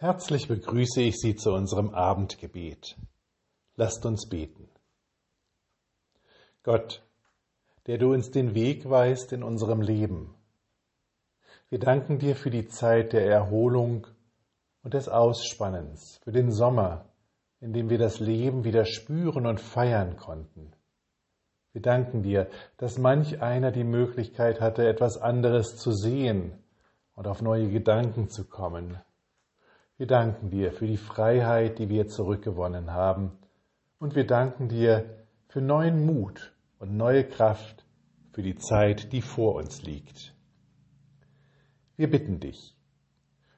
Herzlich begrüße ich Sie zu unserem Abendgebet. Lasst uns beten. Gott, der du uns den Weg weist in unserem Leben, wir danken dir für die Zeit der Erholung und des Ausspannens, für den Sommer, in dem wir das Leben wieder spüren und feiern konnten. Wir danken dir, dass manch einer die Möglichkeit hatte, etwas anderes zu sehen und auf neue Gedanken zu kommen. Wir danken dir für die Freiheit, die wir zurückgewonnen haben, und wir danken dir für neuen Mut und neue Kraft für die Zeit, die vor uns liegt. Wir bitten dich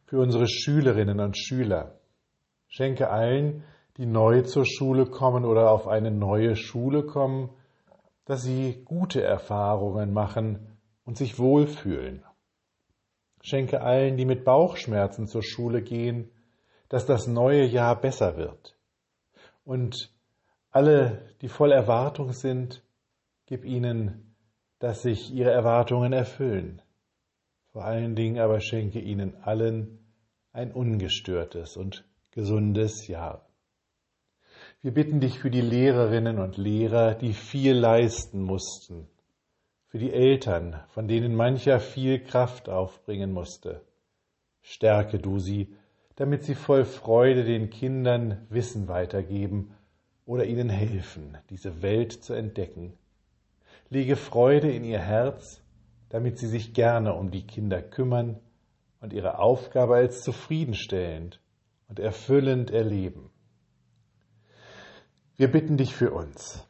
für unsere Schülerinnen und Schüler. Schenke allen, die neu zur Schule kommen oder auf eine neue Schule kommen, dass sie gute Erfahrungen machen und sich wohlfühlen. Schenke allen, die mit Bauchschmerzen zur Schule gehen, dass das neue Jahr besser wird. Und alle, die voll Erwartung sind, gib ihnen, dass sich ihre Erwartungen erfüllen. Vor allen Dingen aber schenke ihnen allen ein ungestörtes und gesundes Jahr. Wir bitten dich für die Lehrerinnen und Lehrer, die viel leisten mussten, für die Eltern, von denen mancher viel Kraft aufbringen musste. Stärke du sie, damit sie voll Freude den Kindern Wissen weitergeben oder ihnen helfen, diese Welt zu entdecken. Lege Freude in ihr Herz, damit sie sich gerne um die Kinder kümmern und ihre Aufgabe als zufriedenstellend und erfüllend erleben. Wir bitten dich für uns.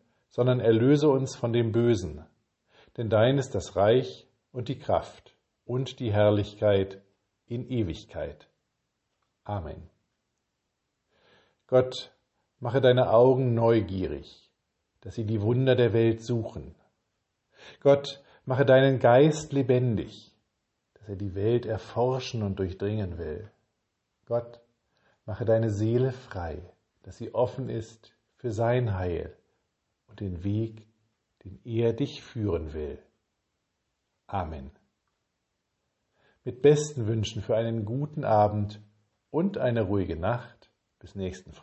sondern erlöse uns von dem Bösen. Denn dein ist das Reich und die Kraft und die Herrlichkeit in Ewigkeit. Amen. Gott, mache deine Augen neugierig, dass sie die Wunder der Welt suchen. Gott, mache deinen Geist lebendig, dass er die Welt erforschen und durchdringen will. Gott, mache deine Seele frei, dass sie offen ist für sein Heil und den Weg, den er dich führen will. Amen. Mit besten Wünschen für einen guten Abend und eine ruhige Nacht. Bis nächsten Freitag.